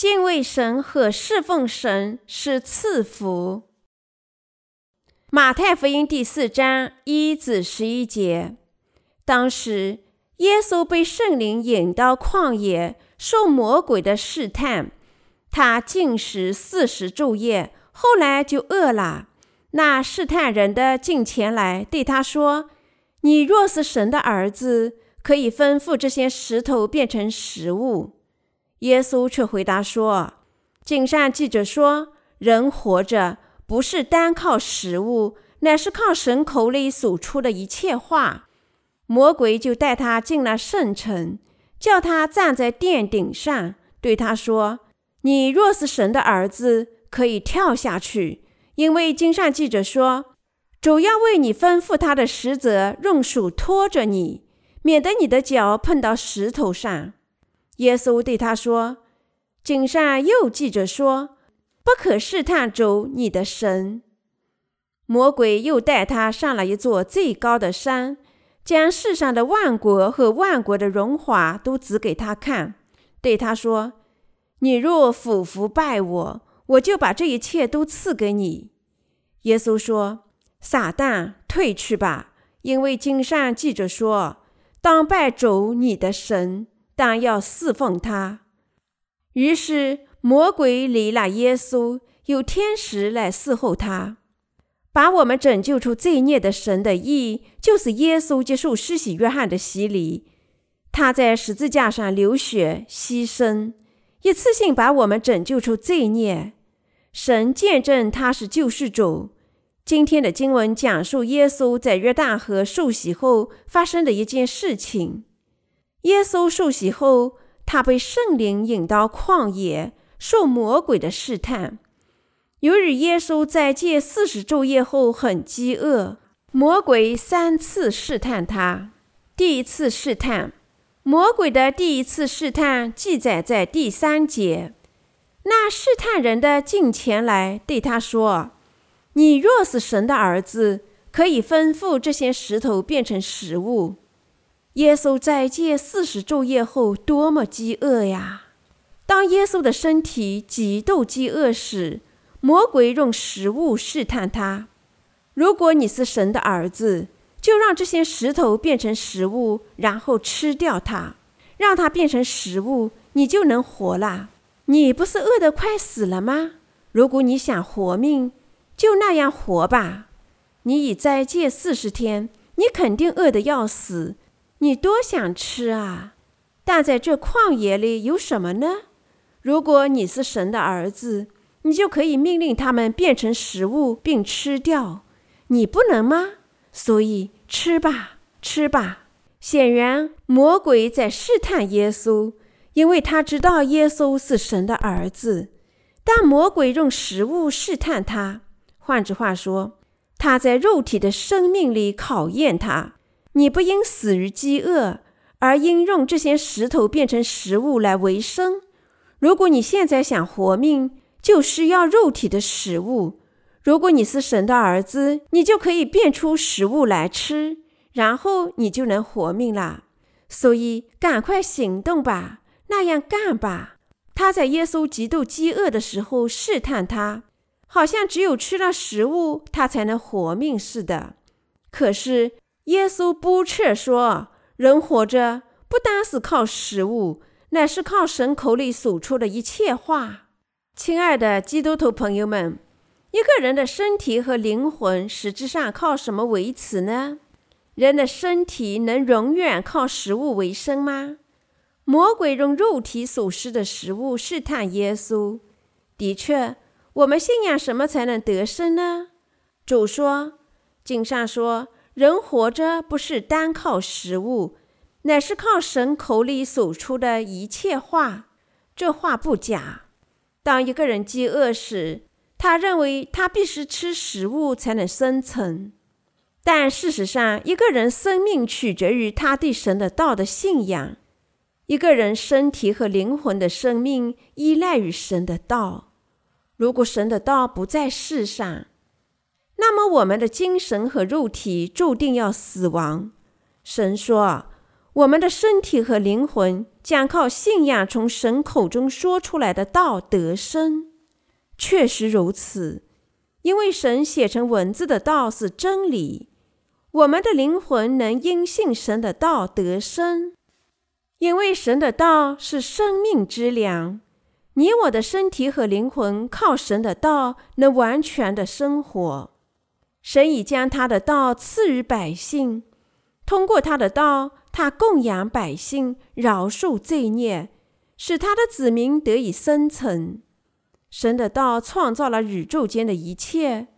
敬畏神和侍奉神是赐福。马太福音第四章一至十一节，当时耶稣被圣灵引到旷野，受魔鬼的试探。他禁食四十昼夜，后来就饿了。那试探人的近前来对他说：“你若是神的儿子，可以吩咐这些石头变成食物。”耶稣却回答说：“经上记着说，人活着。”不是单靠食物，乃是靠神口里所出的一切话。魔鬼就带他进了圣城，叫他站在殿顶上，对他说：“你若是神的儿子，可以跳下去，因为经上记着说，主要为你吩咐他的使者用手托着你，免得你的脚碰到石头上。”耶稣对他说：“经上又记着说。”不可试探主你的神。魔鬼又带他上了一座最高的山，将世上的万国和万国的荣华都指给他看，对他说：“你若俯伏拜我，我就把这一切都赐给你。”耶稣说：“撒旦，退去吧，因为经上记着说，当拜主你的神，当要侍奉他。”于是。魔鬼离了耶稣，有天使来侍候他。把我们拯救出罪孽的神的意，就是耶稣接受施洗约翰的洗礼，他在十字架上流血牺牲，一次性把我们拯救出罪孽。神见证他是救世主。今天的经文讲述耶稣在约旦河受洗后发生的一件事情。耶稣受洗后，他被圣灵引到旷野。受魔鬼的试探。由于耶稣在戒四十昼夜后很饥饿，魔鬼三次试探他。第一次试探，魔鬼的第一次试探记载在第三节。那试探人的近前来对他说：“你若是神的儿子，可以吩咐这些石头变成食物。”耶稣在戒四十昼夜后多么饥饿呀！当耶稣的身体极度饥饿时，魔鬼用食物试探他。如果你是神的儿子，就让这些石头变成食物，然后吃掉它，让它变成食物，你就能活了。你不是饿得快死了吗？如果你想活命，就那样活吧。你已斋戒四十天，你肯定饿得要死。你多想吃啊！但在这旷野里有什么呢？如果你是神的儿子，你就可以命令他们变成食物并吃掉。你不能吗？所以吃吧，吃吧。显然，魔鬼在试探耶稣，因为他知道耶稣是神的儿子。但魔鬼用食物试探他，换句话说，他在肉体的生命里考验他。你不应死于饥饿，而应用这些石头变成食物来维生。如果你现在想活命，就需要肉体的食物。如果你是神的儿子，你就可以变出食物来吃，然后你就能活命了。所以，赶快行动吧，那样干吧。他在耶稣极度饥饿的时候试探他，好像只有吃了食物，他才能活命似的。可是，耶稣不切说，人活着不单是靠食物。乃是靠神口里所出的一切话。亲爱的基督徒朋友们，一个人的身体和灵魂实质上靠什么维持呢？人的身体能永远靠食物为生吗？魔鬼用肉体所食的食物试探耶稣。的确，我们信仰什么才能得生呢？主说，经上说，人活着不是单靠食物。乃是靠神口里所出的一切话，这话不假。当一个人饥饿时，他认为他必须吃食物才能生存。但事实上，一个人生命取决于他对神的道的信仰。一个人身体和灵魂的生命依赖于神的道。如果神的道不在世上，那么我们的精神和肉体注定要死亡。神说。我们的身体和灵魂将靠信仰从神口中说出来的道得生。确实如此，因为神写成文字的道是真理。我们的灵魂能因信神的道得生，因为神的道是生命之粮。你我的身体和灵魂靠神的道能完全的生活。神已将他的道赐予百姓，通过他的道，他供养百姓，饶恕罪孽，使他的子民得以生存。神的道创造了宇宙间的一切。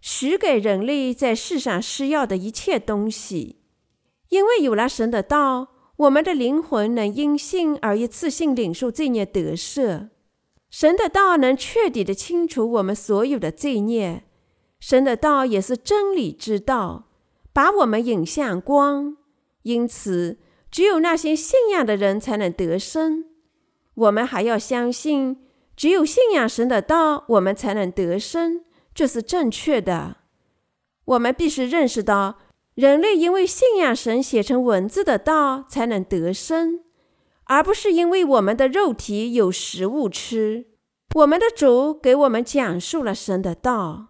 许给人类在世上需要的一切东西，因为有了神的道，我们的灵魂能因信而一次性领受罪孽得赦。神的道能彻底的清除我们所有的罪孽。神的道也是真理之道，把我们引向光。因此，只有那些信仰的人才能得生。我们还要相信，只有信仰神的道，我们才能得生。这是正确的。我们必须认识到，人类因为信仰神写成文字的道才能得生，而不是因为我们的肉体有食物吃。我们的主给我们讲述了神的道。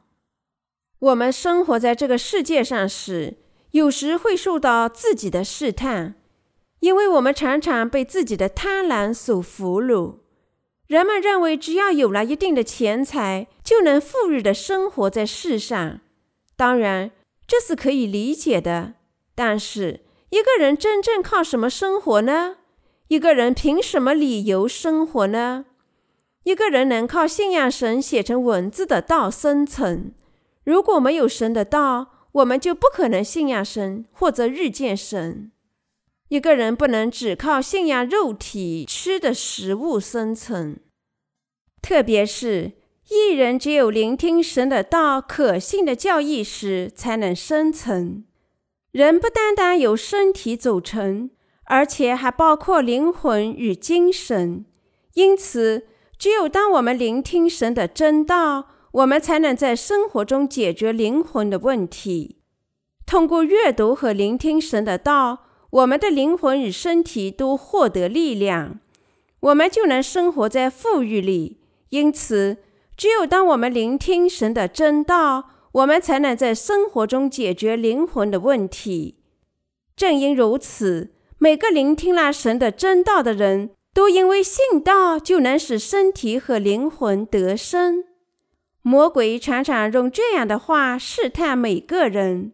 我们生活在这个世界上时，有时会受到自己的试探，因为我们常常被自己的贪婪所俘虏。人们认为，只要有了一定的钱财，就能富裕地生活在世上。当然，这是可以理解的。但是，一个人真正靠什么生活呢？一个人凭什么理由生活呢？一个人能靠信仰神写成文字的道生存。如果没有神的道，我们就不可能信仰神或者遇见神。一个人不能只靠信仰肉体吃的食物生存，特别是一人只有聆听神的道、可信的教义时，才能生存。人不单单由身体组成，而且还包括灵魂与精神。因此，只有当我们聆听神的真道，我们才能在生活中解决灵魂的问题。通过阅读和聆听神的道。我们的灵魂与身体都获得力量，我们就能生活在富裕里。因此，只有当我们聆听神的真道，我们才能在生活中解决灵魂的问题。正因如此，每个聆听了神的真道的人都因为信道，就能使身体和灵魂得生。魔鬼常常用这样的话试探每个人：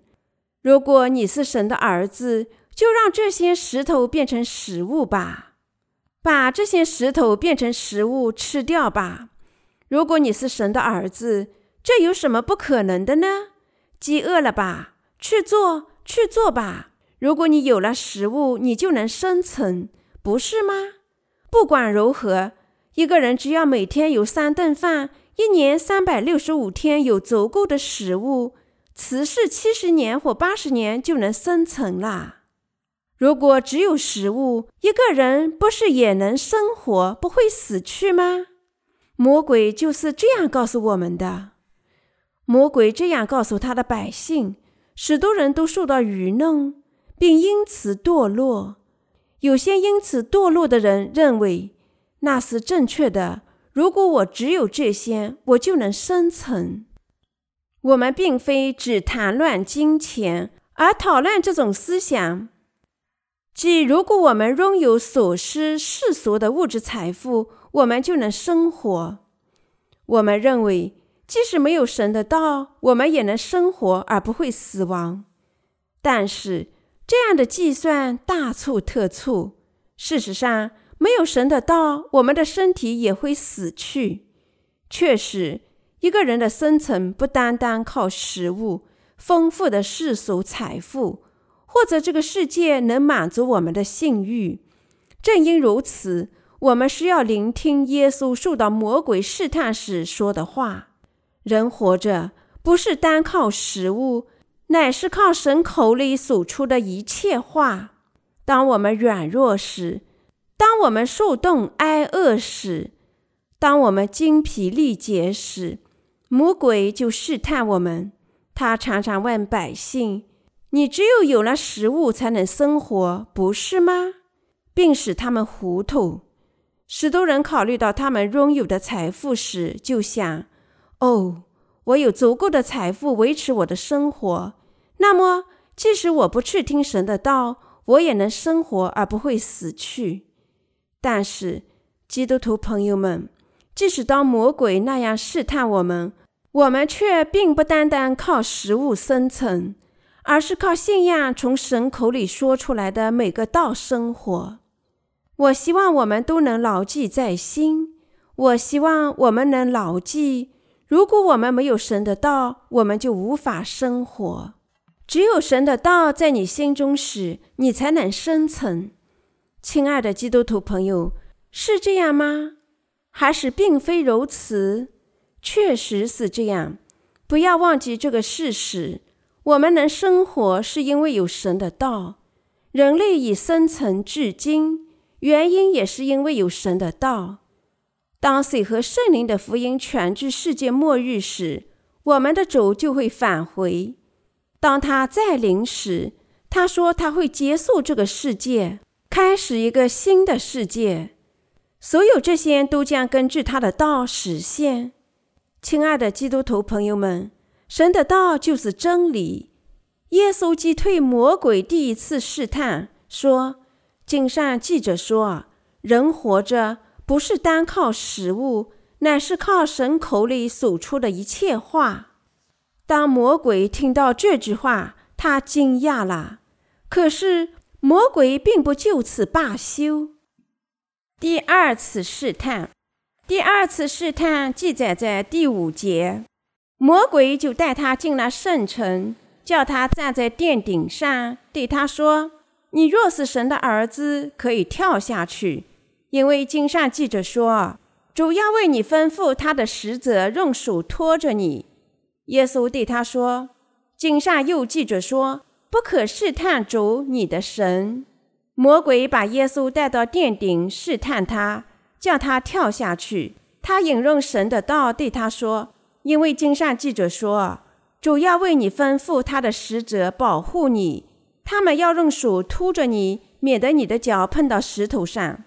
如果你是神的儿子，就让这些石头变成食物吧，把这些石头变成食物吃掉吧。如果你是神的儿子，这有什么不可能的呢？饥饿了吧，去做，去做吧。如果你有了食物，你就能生存，不是吗？不管如何，一个人只要每天有三顿饭，一年三百六十五天有足够的食物，此世七十年或八十年就能生存啦。如果只有食物，一个人不是也能生活，不会死去吗？魔鬼就是这样告诉我们的。魔鬼这样告诉他的百姓，许多人都受到愚弄，并因此堕落。有些因此堕落的人认为那是正确的。如果我只有这些，我就能生存。我们并非只谈论金钱，而讨论这种思想。即如果我们拥有所需世俗的物质财富，我们就能生活。我们认为，即使没有神的道，我们也能生活而不会死亡。但是，这样的计算大错特错。事实上，没有神的道，我们的身体也会死去。确实，一个人的生存不单单靠食物、丰富的世俗财富。或者这个世界能满足我们的性欲。正因如此，我们需要聆听耶稣受到魔鬼试探时说的话：人活着不是单靠食物，乃是靠神口里所出的一切话。当我们软弱时，当我们受冻挨饿时，当我们精疲力竭时，魔鬼就试探我们。他常常问百姓。你只有有了食物才能生活，不是吗？并使他们糊涂。许多人考虑到他们拥有的财富时，就想：哦，我有足够的财富维持我的生活，那么即使我不去听神的道，我也能生活而不会死去。但是，基督徒朋友们，即使当魔鬼那样试探我们，我们却并不单单靠食物生存。而是靠信仰从神口里说出来的每个道生活。我希望我们都能牢记在心。我希望我们能牢记，如果我们没有神的道，我们就无法生活。只有神的道在你心中时，你才能生存。亲爱的基督徒朋友，是这样吗？还是并非如此？确实是这样。不要忘记这个事实。我们能生活，是因为有神的道。人类已生存至今，原因也是因为有神的道。当水和圣灵的福音传至世界末日时，我们的主就会返回。当他再临时，他说他会结束这个世界，开始一个新的世界。所有这些都将根据他的道实现。亲爱的基督徒朋友们。神的道就是真理。耶稣击退魔鬼第一次试探，说：“经上记着说，人活着不是单靠食物，乃是靠神口里所出的一切话。”当魔鬼听到这句话，他惊讶了。可是魔鬼并不就此罢休。第二次试探，第二次试探记载在第五节。魔鬼就带他进了圣城，叫他站在殿顶上，对他说：“你若是神的儿子，可以跳下去，因为经上记着说，主要为你吩咐他的使者用手托着你。”耶稣对他说：“经上又记着说，不可试探主你的神。”魔鬼把耶稣带到殿顶试探他，叫他跳下去。他引用神的道对他说。因为经上记着说，主要为你吩咐他的使者保护你，他们要用手托着你，免得你的脚碰到石头上。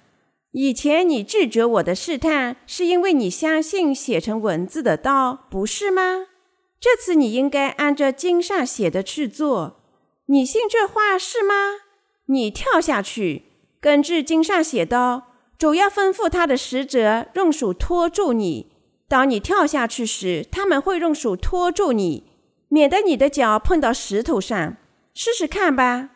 以前你拒绝我的试探，是因为你相信写成文字的道，不是吗？这次你应该按照经上写的去做。你信这话是吗？你跳下去，根据经上写道，主要吩咐他的使者用手托住你。当你跳下去时，他们会用手托住你，免得你的脚碰到石头上。试试看吧。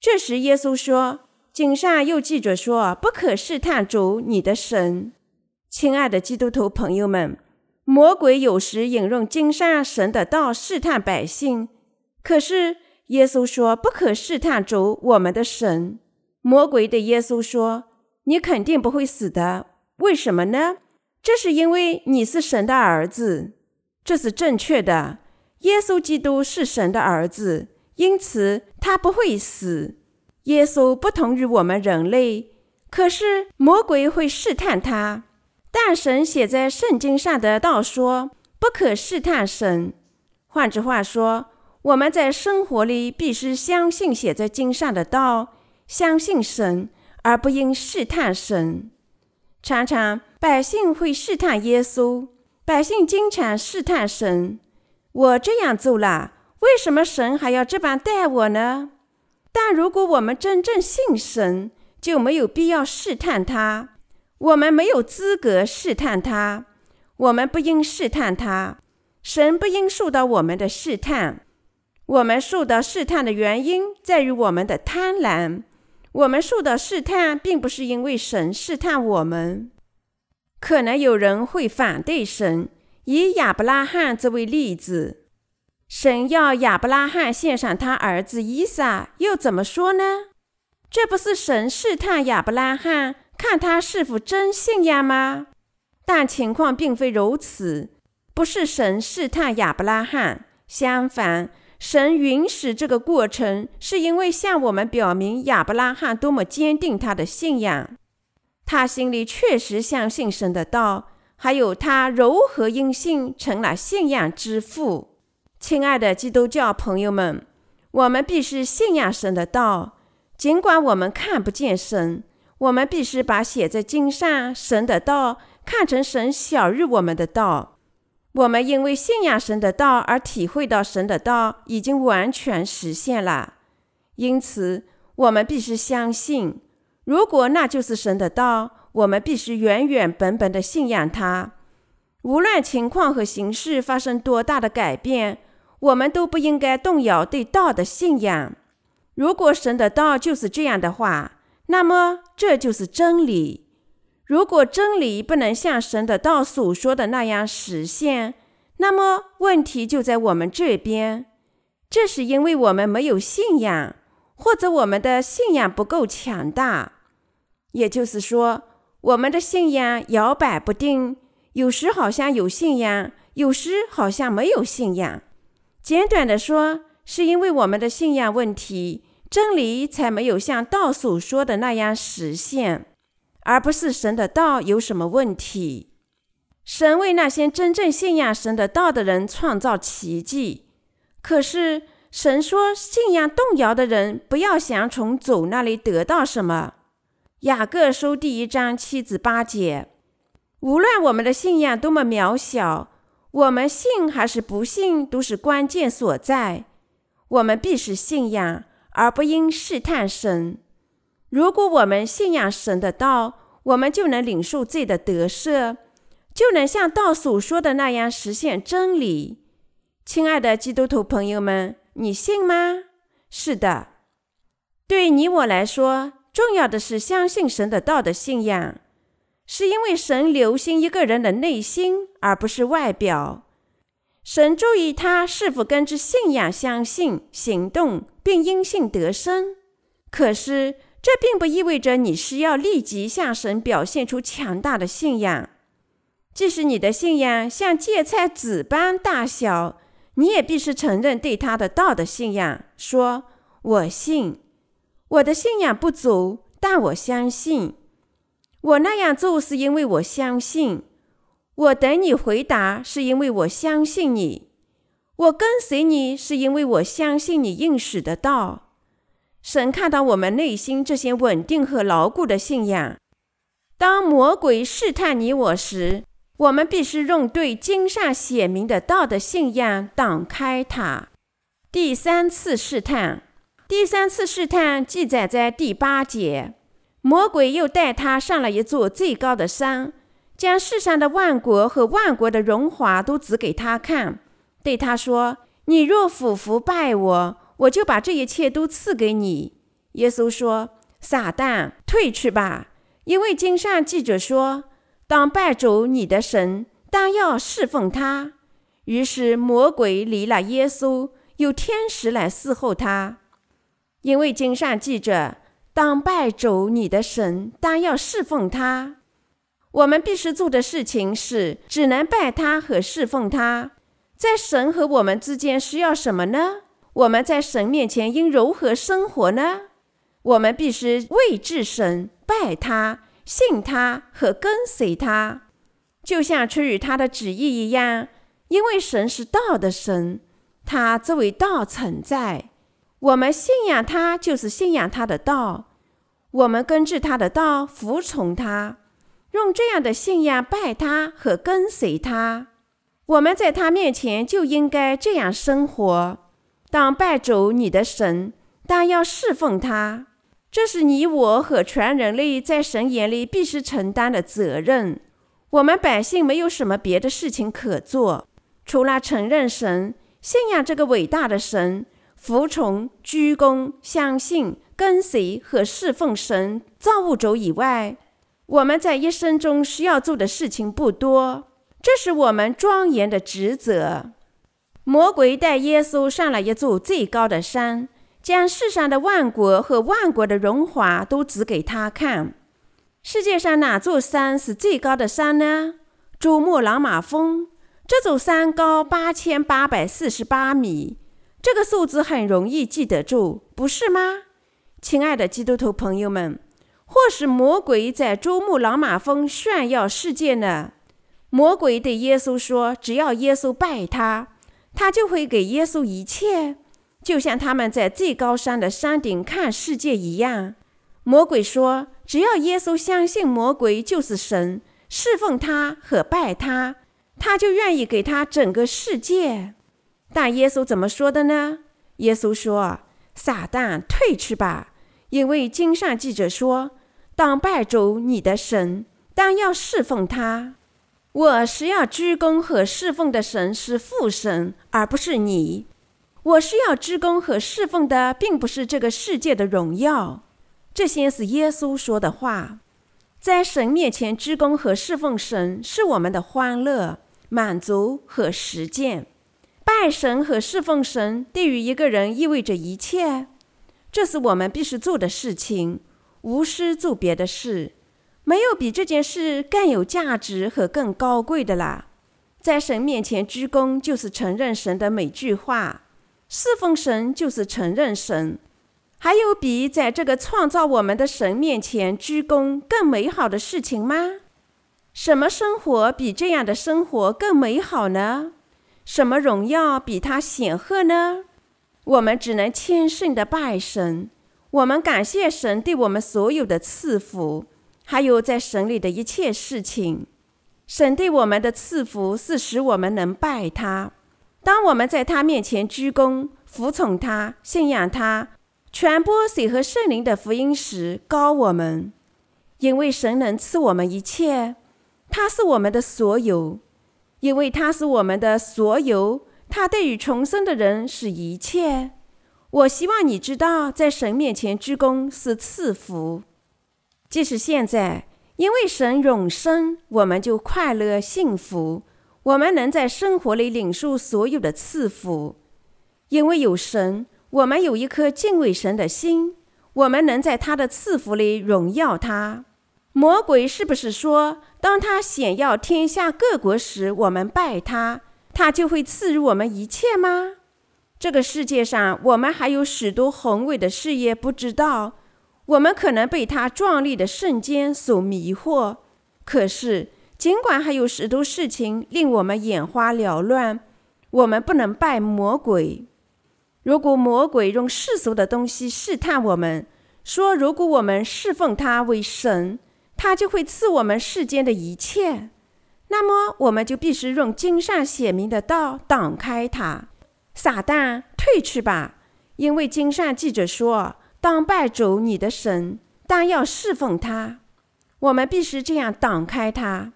这时，耶稣说：“经上又记着说，不可试探主你的神。”亲爱的基督徒朋友们，魔鬼有时引用经上神的道试探百姓，可是耶稣说不可试探主我们的神。魔鬼对耶稣说：“你肯定不会死的，为什么呢？”这是因为你是神的儿子，这是正确的。耶稣基督是神的儿子，因此他不会死。耶稣不同于我们人类，可是魔鬼会试探他。但神写在圣经上的道说，不可试探神。换句话说，我们在生活里必须相信写在经上的道，相信神，而不应试探神。常常百姓会试探耶稣，百姓经常试探神。我这样做了，为什么神还要这般待我呢？但如果我们真正信神，就没有必要试探他。我们没有资格试探他，我们不应试探他。神不应受到我们的试探。我们受到试探的原因在于我们的贪婪。我们受到试探，并不是因为神试探我们。可能有人会反对神，以亚伯拉罕作为例子。神要亚伯拉罕献上他儿子以撒，又怎么说呢？这不是神试探亚伯拉罕，看他是否真信仰吗？但情况并非如此，不是神试探亚伯拉罕，相反。神允许这个过程，是因为向我们表明亚伯拉罕多么坚定他的信仰。他心里确实相信神的道，还有他如何因信成了信仰之父。亲爱的基督教朋友们，我们必须信仰神的道，尽管我们看不见神。我们必须把写在经上神的道看成神晓諭我们的道。我们因为信仰神的道而体会到神的道已经完全实现了，因此我们必须相信，如果那就是神的道，我们必须原原本本的信仰它。无论情况和形势发生多大的改变，我们都不应该动摇对道的信仰。如果神的道就是这样的话，那么这就是真理。如果真理不能像神的道所说的那样实现，那么问题就在我们这边。这是因为我们没有信仰，或者我们的信仰不够强大。也就是说，我们的信仰摇摆不定，有时好像有信仰，有时好像没有信仰。简短的说，是因为我们的信仰问题。真理才没有像道所说的那样实现，而不是神的道有什么问题。神为那些真正信仰神的道的人创造奇迹，可是神说信仰动摇的人不要想从主那里得到什么。雅各书第一章七至八节，无论我们的信仰多么渺小，我们信还是不信都是关键所在。我们必须信仰。而不应试探神。如果我们信仰神的道，我们就能领受罪的得赦，就能像道所说的那样实现真理。亲爱的基督徒朋友们，你信吗？是的。对你我来说，重要的是相信神的道的信仰，是因为神留心一个人的内心，而不是外表。神注意他是否根据信仰相信、行动，并因信得生。可是，这并不意味着你需要立即向神表现出强大的信仰。即使你的信仰像芥菜籽般大小，你也必须承认对他的道的信仰，说：“我信。”我的信仰不足，但我相信。我那样做是因为我相信。我等你回答，是因为我相信你；我跟随你，是因为我相信你应许的道。神看到我们内心这些稳定和牢固的信仰。当魔鬼试探你我时，我们必须用对经上写明的道的信仰挡开它。第三次试探，第三次试探记载在第八节。魔鬼又带他上了一座最高的山。将世上的万国和万国的荣华都指给他看，对他说：“你若俯伏拜我，我就把这一切都赐给你。”耶稣说：“撒旦，退去吧，因为经上记着说，当拜主你的神，当要侍奉他。”于是魔鬼离了耶稣，有天使来伺候他，因为经上记着，当拜主你的神，当要侍奉他。我们必须做的事情是，只能拜他和侍奉他。在神和我们之间需要什么呢？我们在神面前应如何生活呢？我们必须畏惧神，拜他，信他和跟随他，就像出于他的旨意一样。因为神是道的神，他作为道存在，我们信仰他就是信仰他的道，我们根据他的道服从他。用这样的信仰拜他和跟随他，我们在他面前就应该这样生活。当拜主你的神，当要侍奉他，这是你我和全人类在神眼里必须承担的责任。我们百姓没有什么别的事情可做，除了承认神、信仰这个伟大的神、服从、鞠躬、相信、跟随和侍奉神造物主以外。我们在一生中需要做的事情不多，这是我们庄严的职责。魔鬼带耶稣上了一座最高的山，将世上的万国和万国的荣华都指给他看。世界上哪座山是最高的山呢？珠穆朗玛峰。这座山高八千八百四十八米，这个数字很容易记得住，不是吗？亲爱的基督徒朋友们。或是魔鬼在珠穆朗玛峰炫耀世界呢？魔鬼对耶稣说：“只要耶稣拜他，他就会给耶稣一切。就像他们在最高山的山顶看世界一样。魔鬼说：“只要耶稣相信魔鬼就是神，侍奉他和拜他，他就愿意给他整个世界。”但耶稣怎么说的呢？耶稣说：“撒旦，退去吧，因为经上记着说，当拜主你的神，当要侍奉他。我是要鞠躬和侍奉的神是父神，而不是你。我需要鞠躬和侍奉的，并不是这个世界的荣耀。”这些是耶稣说的话，在神面前鞠躬和侍奉神是我们的欢乐、满足和实践。拜神和侍奉神对于一个人意味着一切，这是我们必须做的事情，无需做别的事。没有比这件事更有价值和更高贵的啦。在神面前鞠躬，就是承认神的每句话；侍奉神，就是承认神。还有比在这个创造我们的神面前鞠躬更美好的事情吗？什么生活比这样的生活更美好呢？什么荣耀比它显赫呢？我们只能谦逊地拜神，我们感谢神对我们所有的赐福，还有在神里的一切事情。神对我们的赐福是使我们能拜他。当我们在他面前鞠躬、服从他、信仰他。传播水和圣灵的福音时，高我们，因为神能赐我们一切，他是我们的所有，因为他是我们的所有，他对于重生的人是一切。我希望你知道，在神面前鞠躬是赐福。即使现在，因为神永生，我们就快乐幸福，我们能在生活里领受所有的赐福，因为有神。我们有一颗敬畏神的心，我们能在他的赐福里荣耀他。魔鬼是不是说，当他显耀天下各国时，我们拜他，他就会赐予我们一切吗？这个世界上，我们还有许多宏伟的事业不知道，我们可能被他壮丽的瞬间所迷惑。可是，尽管还有许多事情令我们眼花缭乱，我们不能拜魔鬼。如果魔鬼用世俗的东西试探我们，说如果我们侍奉他为神，他就会赐我们世间的一切，那么我们就必须用经上写明的道挡开他。撒旦，退去吧，因为经上记着说：当拜主你的神，当要侍奉他。我们必须这样挡开他。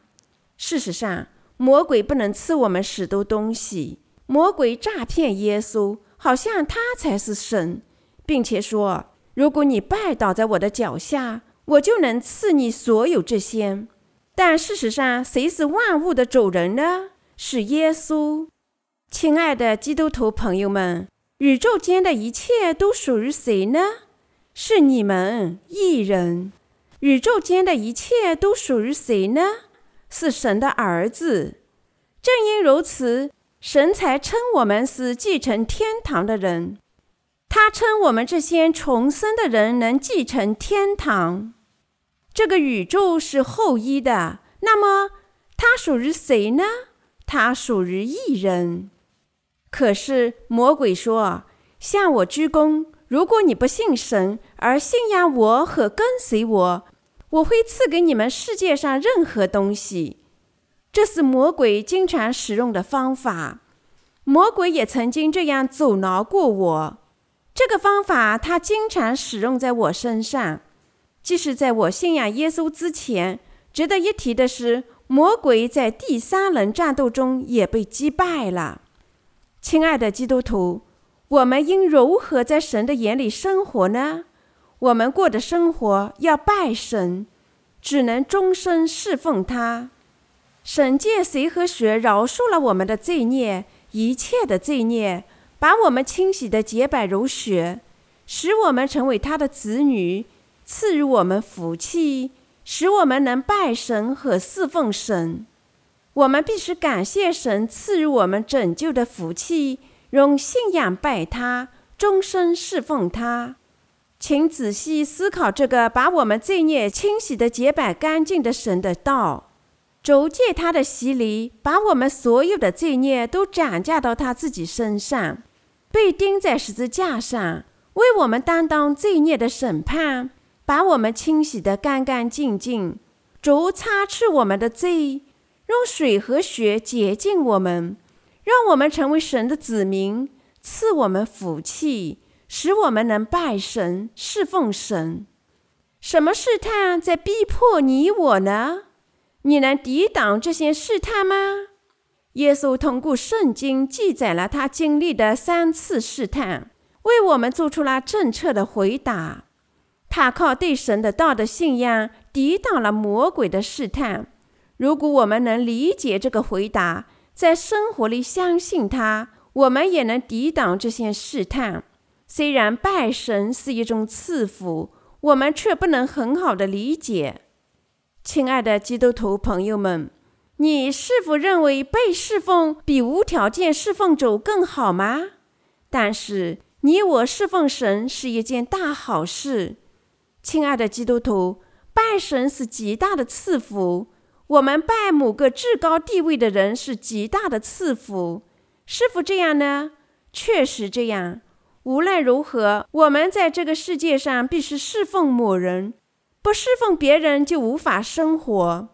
事实上，魔鬼不能赐我们许多东西，魔鬼诈骗耶稣。好像他才是神，并且说：“如果你拜倒在我的脚下，我就能赐你所有这些。”但事实上，谁是万物的主人呢？是耶稣。亲爱的基督徒朋友们，宇宙间的一切都属于谁呢？是你们一人。宇宙间的一切都属于谁呢？是神的儿子。正因如此。神才称我们是继承天堂的人，他称我们这些重生的人能继承天堂。这个宇宙是后一的，那么它属于谁呢？它属于一人。可是魔鬼说：“向我鞠躬，如果你不信神而信仰我和跟随我，我会赐给你们世界上任何东西。”这是魔鬼经常使用的方法。魔鬼也曾经这样阻挠过我。这个方法他经常使用在我身上。即使在我信仰耶稣之前，值得一提的是，魔鬼在第三轮战斗中也被击败了。亲爱的基督徒，我们应如何在神的眼里生活呢？我们过的生活要拜神，只能终身侍奉他。神借水和血饶恕了我们的罪孽，一切的罪孽，把我们清洗得洁白如雪，使我们成为他的子女，赐予我们福气，使我们能拜神和侍奉神。我们必须感谢神赐予我们拯救的福气，用信仰拜他，终身侍奉他。请仔细思考这个把我们罪孽清洗得洁白干净的神的道。主借他的洗礼，把我们所有的罪孽都转嫁到他自己身上。被钉在十字架上，为我们担当罪孽的审判，把我们清洗得干干净净。主擦去我们的罪，用水和血洁净我们，让我们成为神的子民，赐我们福气，使我们能拜神、侍奉神。什么试探在逼迫你我呢？你能抵挡这些试探吗？耶稣通过圣经记载了他经历的三次试探，为我们做出了正确的回答。他靠对神的道德信仰抵挡了魔鬼的试探。如果我们能理解这个回答，在生活里相信他，我们也能抵挡这些试探。虽然拜神是一种赐福，我们却不能很好的理解。亲爱的基督徒朋友们，你是否认为被侍奉比无条件侍奉主更好吗？但是你我侍奉神是一件大好事。亲爱的基督徒，拜神是极大的赐福。我们拜某个至高地位的人是极大的赐福，是否这样呢？确实这样。无论如何，我们在这个世界上必须侍奉某人，不侍奉别人就无法生活。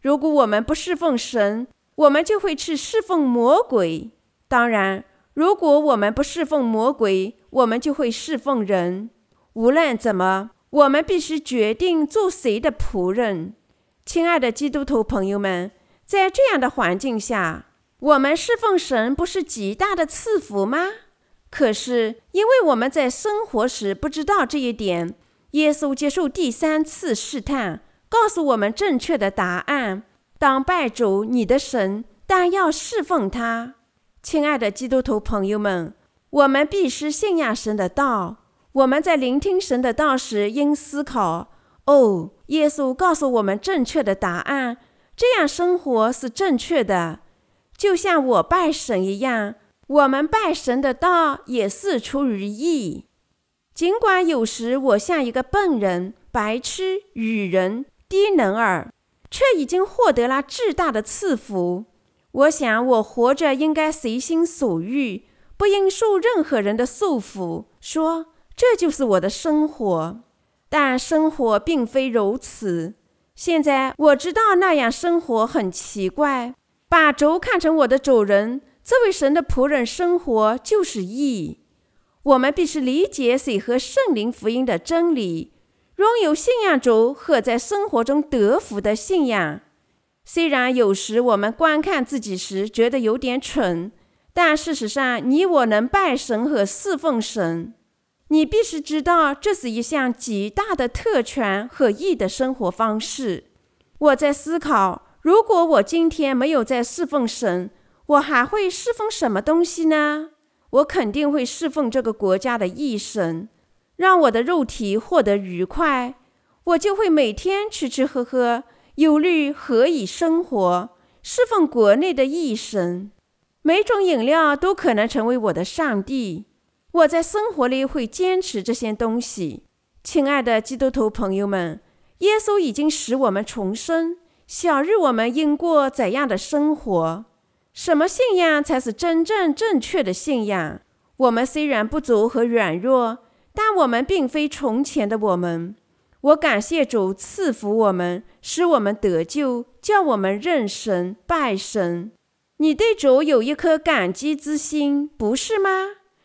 如果我们不侍奉神，我们就会去侍奉魔鬼。当然，如果我们不侍奉魔鬼，我们就会侍奉人。无论怎么，我们必须决定做谁的仆人。亲爱的基督徒朋友们，在这样的环境下，我们侍奉神不是极大的赐福吗？可是，因为我们在生活时不知道这一点，耶稣接受第三次试探，告诉我们正确的答案：当拜主你的神，但要侍奉他。亲爱的基督徒朋友们，我们必须信仰神的道。我们在聆听神的道时，应思考。哦，耶稣告诉我们正确的答案，这样生活是正确的，就像我拜神一样。我们拜神的道也是出于义，尽管有时我像一个笨人、白痴、愚人、低能儿，却已经获得了巨大的赐福。我想我活着应该随心所欲，不应受任何人的束缚。说，这就是我的生活。但生活并非如此。现在我知道那样生活很奇怪。把轴看成我的主人，这位神的仆人生活就是义。我们必须理解水和圣灵福音的真理，拥有信仰轴和在生活中得福的信仰。虽然有时我们观看自己时觉得有点蠢，但事实上你我能拜神和侍奉神。你必须知道，这是一项极大的特权和义的生活方式。我在思考，如果我今天没有在侍奉神，我还会侍奉什么东西呢？我肯定会侍奉这个国家的义神，让我的肉体获得愉快。我就会每天吃吃喝喝，忧虑何以生活，侍奉国内的义神。每种饮料都可能成为我的上帝。我在生活里会坚持这些东西，亲爱的基督徒朋友们，耶稣已经使我们重生，小日我们应过怎样的生活。什么信仰才是真正正确的信仰？我们虽然不足和软弱，但我们并非从前的我们。我感谢主赐福我们，使我们得救，叫我们认神拜神。你对主有一颗感激之心，不是吗？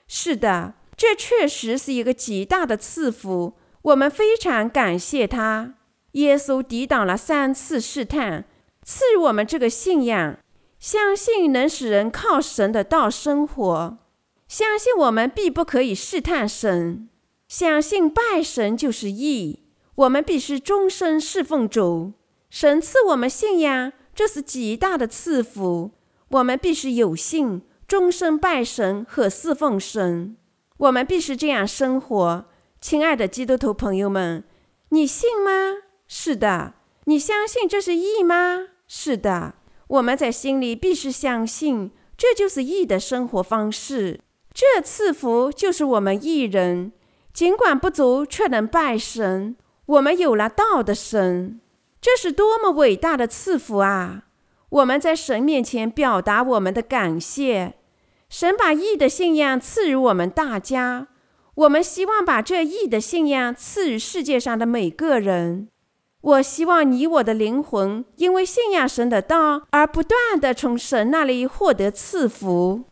是的，这确实是一个极大的赐福，我们非常感谢他。耶稣抵挡了三次试探，赐予我们这个信仰，相信能使人靠神的道生活，相信我们必不可以试探神，相信拜神就是义，我们必须终身侍奉主。神赐我们信仰，这是极大的赐福，我们必须有信。终身拜神和侍奉神，我们必须这样生活。亲爱的基督徒朋友们，你信吗？是的。你相信这是义吗？是的。我们在心里必须相信，这就是义的生活方式。这赐福就是我们义人，尽管不足，却能拜神。我们有了道的神，这是多么伟大的赐福啊！我们在神面前表达我们的感谢。神把义的信仰赐予我们大家，我们希望把这义的信仰赐予世界上的每个人。我希望你我的灵魂因为信仰神的道而不断地从神那里获得赐福。